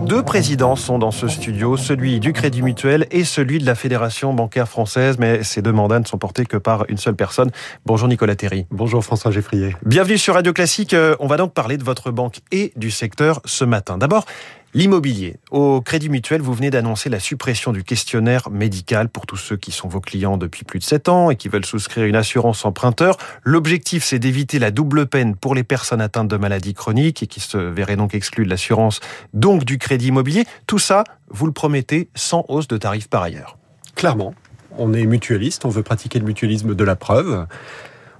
Deux présidents sont dans ce studio, celui du Crédit Mutuel et celui de la Fédération bancaire française, mais ces deux mandats ne sont portés que par une seule personne. Bonjour Nicolas Terry. Bonjour François Geffrier. Bienvenue sur Radio Classique. Euh, on va donc parler de votre banque et du secteur ce matin. D'abord, L'immobilier. Au Crédit Mutuel, vous venez d'annoncer la suppression du questionnaire médical pour tous ceux qui sont vos clients depuis plus de 7 ans et qui veulent souscrire une assurance emprunteur. L'objectif, c'est d'éviter la double peine pour les personnes atteintes de maladies chroniques et qui se verraient donc exclues de l'assurance, donc du crédit immobilier. Tout ça, vous le promettez, sans hausse de tarifs par ailleurs. Clairement, on est mutualiste, on veut pratiquer le mutualisme de la preuve.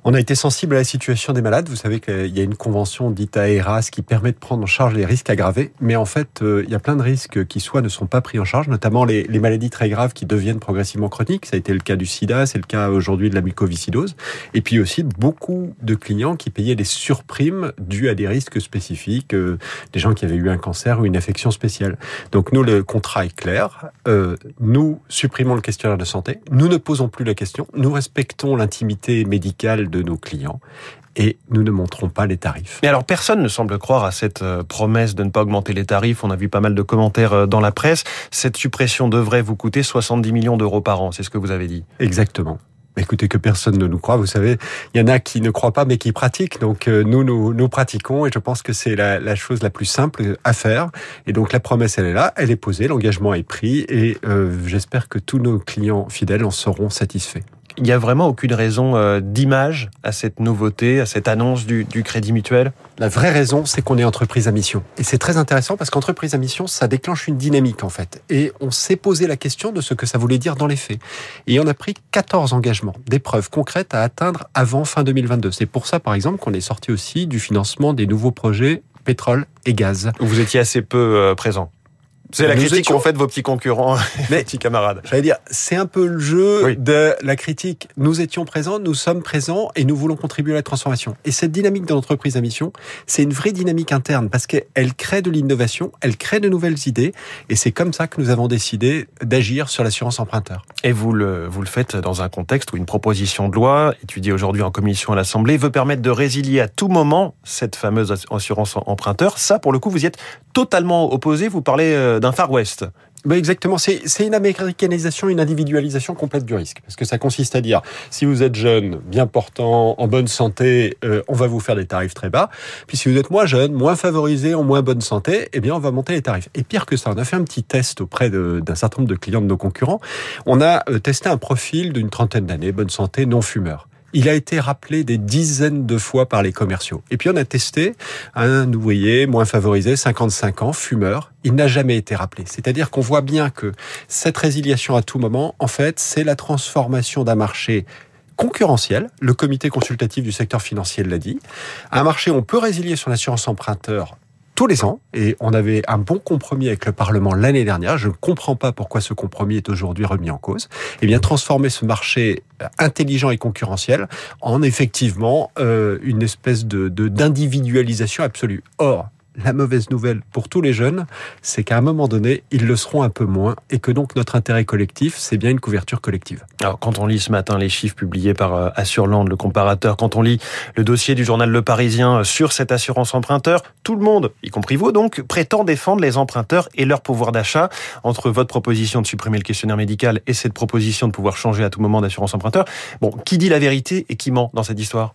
On a été sensible à la situation des malades. Vous savez qu'il y a une convention dite AERAS qui permet de prendre en charge les risques aggravés. Mais en fait, euh, il y a plein de risques qui soit ne sont pas pris en charge, notamment les, maladies très graves qui deviennent progressivement chroniques. Ça a été le cas du sida, c'est le cas aujourd'hui de la mucoviscidose. Et puis aussi beaucoup de clients qui payaient des surprimes dues à des risques spécifiques, euh, des gens qui avaient eu un cancer ou une affection spéciale. Donc nous, le contrat est clair. Euh, nous supprimons le questionnaire de santé. Nous ne posons plus la question. Nous respectons l'intimité médicale de nos clients et nous ne montrons pas les tarifs. Mais alors personne ne semble croire à cette euh, promesse de ne pas augmenter les tarifs. On a vu pas mal de commentaires euh, dans la presse. Cette suppression devrait vous coûter 70 millions d'euros par an, c'est ce que vous avez dit. Exactement. Écoutez, que personne ne nous croit. Vous savez, il y en a qui ne croient pas mais qui pratiquent. Donc euh, nous, nous, nous pratiquons et je pense que c'est la, la, chose la plus simple à faire. Et donc la promesse, elle est là, elle est posée, l'engagement est pris et j'espère que tous nos clients fidèles en seront satisfaits il n'y a vraiment aucune raison euh, d'image à cette nouveauté, à cette annonce du, Crédit Mutuel? La vraie raison, c'est qu'on est entreprise à mission. Et c'est très intéressant parce qu'entreprise à mission, ça déclenche une dynamique en fait. Et on s'est posé la question de ce que ça voulait dire dans les faits. Et on a pris 14 engagements, des preuves concrètes à atteindre avant fin 2022. C'est pour ça, par exemple, qu'on est sorti aussi du financement des nouveaux projets pétrole et gaz. Vous étiez assez peu euh, présent. C'est la critique qu'ont fait vos petits concurrents, mes petits camarades. J'allais dire, c'est un peu le jeu de la critique. Nous étions présents, nous sommes présents et nous voulons contribuer à la transformation. Et cette dynamique de l'entreprise à mission, c'est une vraie dynamique interne parce qu'elle crée de l'innovation, elle crée de nouvelles idées et c'est comme ça que nous avons décidé d'agir sur l'assurance emprunteur. Et vous le, vous le faites dans un contexte où une proposition de loi, étudiée aujourd'hui en commission à l'Assemblée, veut permettre de résilier à tout moment cette fameuse assurance emprunteur. Ça, pour le coup, vous y êtes totalement opposé. Vous parlez euh, d'un Far West. Exactement, c'est une américanisation, une individualisation complète du risque. Parce que ça consiste à dire, si vous êtes jeune, bien portant, en bonne santé, euh, on va vous faire des tarifs très bas. Puis si vous êtes moins jeune, moins favorisé, en moins bonne santé, eh bien on va monter les tarifs. Et pire que ça, on a fait un petit test auprès d'un certain nombre de clients de nos concurrents. On a euh, testé un profil d'une trentaine d'années, bonne santé, non fumeur il a été rappelé des dizaines de fois par les commerciaux. Et puis on a testé un ouvrier moins favorisé, 55 ans, fumeur. Il n'a jamais été rappelé. C'est-à-dire qu'on voit bien que cette résiliation à tout moment, en fait, c'est la transformation d'un marché concurrentiel. Le comité consultatif du secteur financier l'a dit. Un marché, on peut résilier son assurance emprunteur tous les ans. Et on avait un bon compromis avec le Parlement l'année dernière. Je ne comprends pas pourquoi ce compromis est aujourd'hui remis en cause. Eh bien, transformer ce marché euh, intelligent et concurrentiel en effectivement euh, une espèce de d'individualisation absolue. Or, la mauvaise nouvelle pour tous les jeunes, c'est qu'à un moment donné, ils le seront un peu moins et que donc notre intérêt collectif, c'est bien une couverture collective. Alors quand on lit ce matin les chiffres publiés par euh, Assurland, le comparateur, quand on lit le dossier du journal Le Parisien euh, sur cette assurance emprunteur, tout le monde, y compris vous donc, prétend défendre les emprunteurs et leur pouvoir d'achat entre votre proposition de supprimer le questionnaire médical et cette proposition de pouvoir changer à tout moment d'assurance emprunteur. Bon, qui dit la vérité et qui ment dans cette histoire?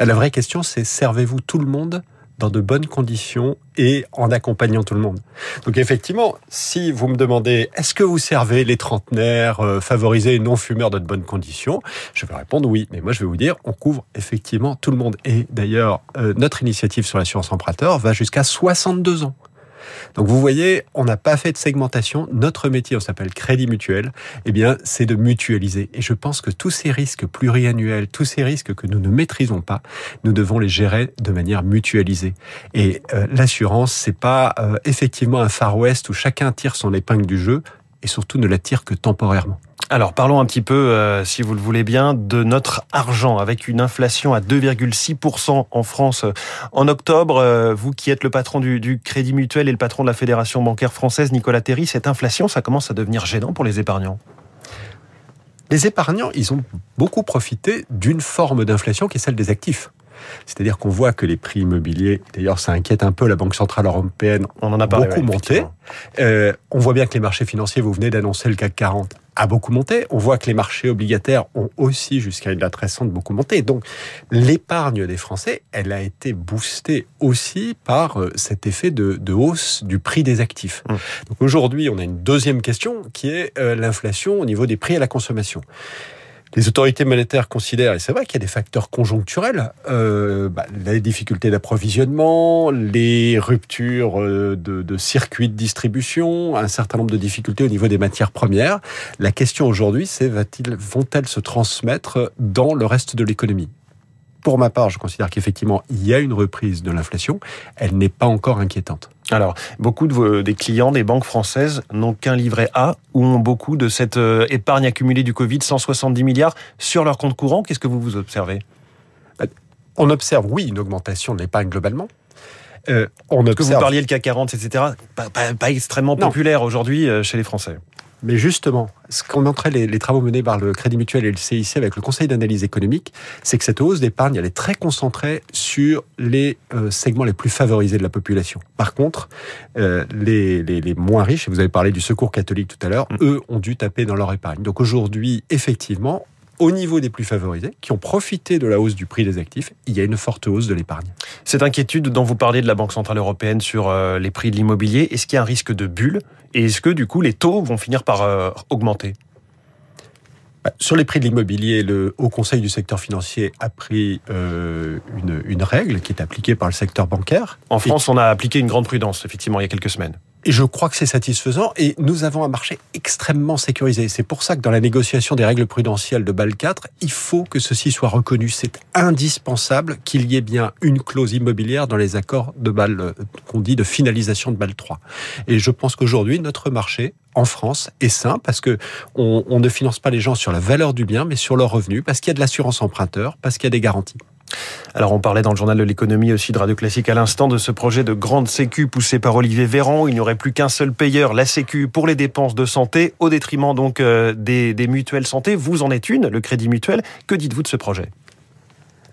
La vraie question, c'est servez-vous tout le monde dans de bonnes conditions et en accompagnant tout le monde. Donc effectivement, si vous me demandez est-ce que vous servez les trentenaires euh, favorisés et non fumeurs dans de bonnes conditions, je vais répondre oui. Mais moi, je vais vous dire, on couvre effectivement tout le monde. Et d'ailleurs, euh, notre initiative sur l'assurance emprunteur va jusqu'à 62 ans. Donc vous voyez, on n'a pas fait de segmentation. Notre métier, on s'appelle crédit mutuel. Eh bien, c'est de mutualiser. Et je pense que tous ces risques pluriannuels, tous ces risques que nous ne maîtrisons pas, nous devons les gérer de manière mutualisée. Et euh, l'assurance, c'est pas euh, effectivement un Far West où chacun tire son épingle du jeu et surtout ne la tire que temporairement. Alors parlons un petit peu, euh, si vous le voulez bien, de notre argent avec une inflation à 2,6% en France en octobre. Euh, vous qui êtes le patron du, Crédit Mutuel et le patron de la Fédération bancaire française, Nicolas Terry, cette inflation, ça commence à devenir gênant pour les épargnants. Les épargnants, ils ont beaucoup profité d'une forme d'inflation qui est celle des actifs. C'est-à-dire qu'on voit que les prix immobiliers, d'ailleurs ça inquiète un peu la Banque Centrale Européenne, on en a parlé, beaucoup monté. Euh, on voit bien que les marchés financiers, vous venez d'annoncer le CAC 40, a beaucoup monté. On voit que les marchés obligataires ont aussi, jusqu'à une date récente, beaucoup monté. Donc, l'épargne des Français, elle a été boostée aussi par euh, cet effet de, de hausse du prix des actifs. Mmh. Donc, aujourd'hui, on a une deuxième question qui est euh, l'inflation au niveau des prix à la consommation les autorités monétaires considèrent, et c'est vrai qu'il y a des facteurs conjoncturels, euh, bah, les difficultés d'approvisionnement, les ruptures euh, de, de, circuits de distribution, un certain nombre de difficultés au niveau des matières premières. La question aujourd'hui, c'est vont-elles se transmettre dans le reste de l'économie? Pour ma part, je considère qu'effectivement, il y a une reprise de l'inflation. Elle n'est pas encore inquiétante. Alors, beaucoup de vos, des clients des banques françaises n'ont qu'un livret A ou ont beaucoup de cette euh, épargne accumulée du Covid, 170 milliards, sur leur compte courant. Qu'est-ce que vous vous observez? Bah, On observe, oui, une augmentation de l'épargne globalement. Euh, on observe... Que vous parliez le CAC 40, etc., pas, pas, extrêmement populaire aujourd'hui euh, chez les Français. Mais justement, ce qu'on montrait les, les, travaux menés par le Crédit Mutuel et le CIC avec le Conseil d'analyse économique, c'est que cette hausse d'épargne, elle est très concentrée sur les euh, segments les plus favorisés de la population. Par contre, euh, les, les, les, moins riches, et vous avez parlé du Secours catholique tout à l'heure, mm. eux ont dû taper dans leur épargne. Donc aujourd'hui, effectivement, au niveau des plus favorisés, qui ont profité de la hausse du prix des actifs, il y a une forte hausse de l'épargne. Cette inquiétude dont vous parlez de la Banque Centrale Européenne sur euh, les prix de l'immobilier, est-ce qu'il y a un risque de bulle? Et est-ce que du coup les taux vont finir par euh, augmenter? Bah, sur les prix de l'immobilier, le Haut Conseil du secteur financier a pris euh, une, une, règle qui est appliquée par le secteur bancaire. En France, on a appliqué une grande prudence, effectivement, il y a quelques semaines. Et je crois que c'est satisfaisant. Et nous avons un marché extrêmement sécurisé. C'est pour ça que dans la négociation des règles prudentielles de BAL 4, il faut que ceci soit reconnu. C'est indispensable qu'il y ait bien une clause immobilière dans les accords de BAL, euh, qu'on dit de finalisation de BAL 3. Et je pense qu'aujourd'hui, notre marché en France est sain parce que on ne finance pas les gens sur la valeur du bien, mais sur leur revenu, parce qu'il y a de l'assurance emprunteur, parce qu'il y a des garanties. Alors on parlait dans le journal de l'économie aussi de Radio Classique à l'instant de ce projet de grande sécu poussé par Olivier Véran. Il n'y aurait plus qu'un seul payeur, la sécu, pour les dépenses de santé, au détriment donc euh, des, des mutuelles santé. Vous en êtes une, le Crédit Mutuel. Que dites-vous de ce projet?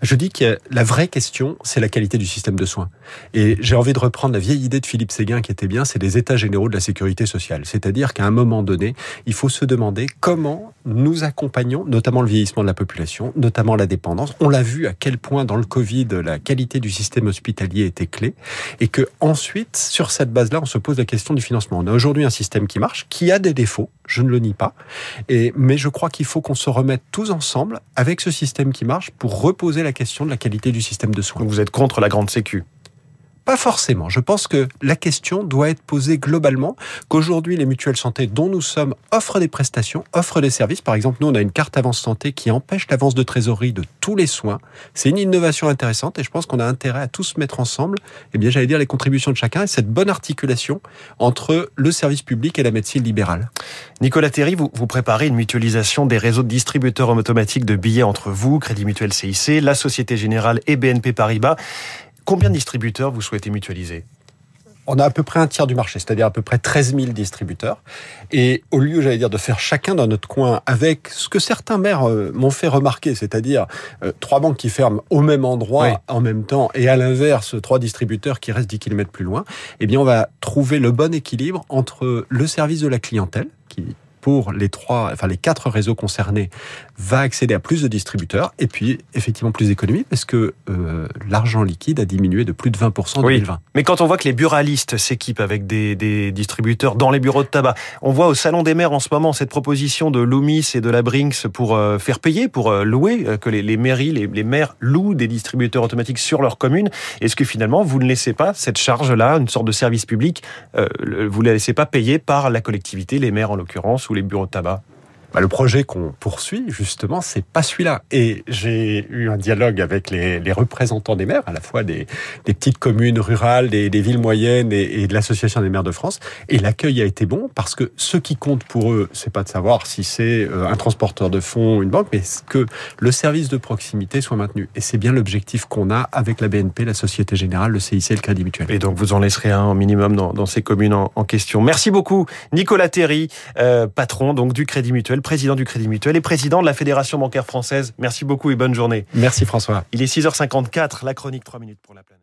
Je dis que la vraie question, c'est la qualité du système de soins. Et j'ai envie de reprendre la vieille idée de Philippe Séguin qui était bien, c'est les états généraux de la sécurité sociale. C'est-à-dire qu'à un moment donné, il faut se demander comment nous accompagnons, notamment le vieillissement de la population, notamment la dépendance. On l'a vu à quel point dans le Covid, la qualité du système hospitalier était clé. Et que ensuite, sur cette base-là, on se pose la question du financement. On a aujourd'hui un système qui marche, qui a des défauts, je ne le nie pas. Et, mais je crois qu'il faut qu'on se remette tous ensemble avec ce système qui marche pour reposer la question de la qualité du système de soins. Vous êtes contre la grande sécu pas forcément. Je pense que la question doit être posée globalement, qu'aujourd'hui les mutuelles santé dont nous sommes offrent des prestations, offrent des services. Par exemple, nous on a une carte avance santé qui empêche l'avance de trésorerie de tous les soins. C'est une innovation intéressante et je pense qu'on a intérêt à tous mettre ensemble, eh bien j'allais dire les contributions de chacun et cette bonne articulation entre le service public et la médecine libérale. Nicolas Théry, vous, vous préparez une mutualisation des réseaux de distributeurs automatiques de billets entre vous, Crédit Mutuel CIC, la Société Générale et BNP Paribas. Combien de distributeurs vous souhaitez mutualiser? On a à peu près un tiers du marché, c'est-à-dire à peu près 13 000 distributeurs. Et au lieu, j'allais dire, de faire chacun dans notre coin avec ce que certains maires euh, m'ont fait remarquer, c'est-à-dire euh, trois banques qui ferment au même endroit en même temps, et à l'inverse, trois distributeurs qui restent 10 km plus loin, eh bien, on va trouver le bon équilibre entre le service de la clientèle, qui pour les trois, enfin les quatre réseaux concernés, va accéder à plus de distributeurs et puis effectivement plus d'économies parce que euh, l'argent liquide a diminué de plus de 20% en 2020. Mais quand on voit que les buralistes s'équipent avec des, des, distributeurs dans les bureaux de tabac, on voit au Salon des maires en ce moment cette proposition de Loomis et de la Brinks pour euh, faire payer, pour euh, louer, que les, les mairies, les, les, maires louent des distributeurs automatiques sur leur commune. Est-ce que finalement vous ne laissez pas cette charge-là, une sorte de service public, vous ne la laissez pas payer par la collectivité, les maires en l'occurrence, ou les bureaux de tabac? Bah, le projet qu'on poursuit, justement, c'est pas celui-là. Et j'ai eu un dialogue avec les, représentants des maires, à la fois des, petites communes rurales, des, villes moyennes et, de l'Association des maires de France. Et l'accueil a été bon parce que ce qui compte pour eux, c'est pas de savoir si c'est euh, un transporteur de fonds, une banque, mais que le service de proximité soit maintenu. Et c'est bien l'objectif qu'on a avec la BNP, la Société Générale, le CIC et le Crédit Mutuel. Et donc vous en laisserez un minimum dans, ces communes en, question. Merci beaucoup, Nicolas Terry, euh, patron du Crédit Mutuel président du Crédit Mutuel et président de la Fédération bancaire française. Merci beaucoup et bonne journée. Merci François. Il est 6h54, la chronique 3 minutes pour la planète.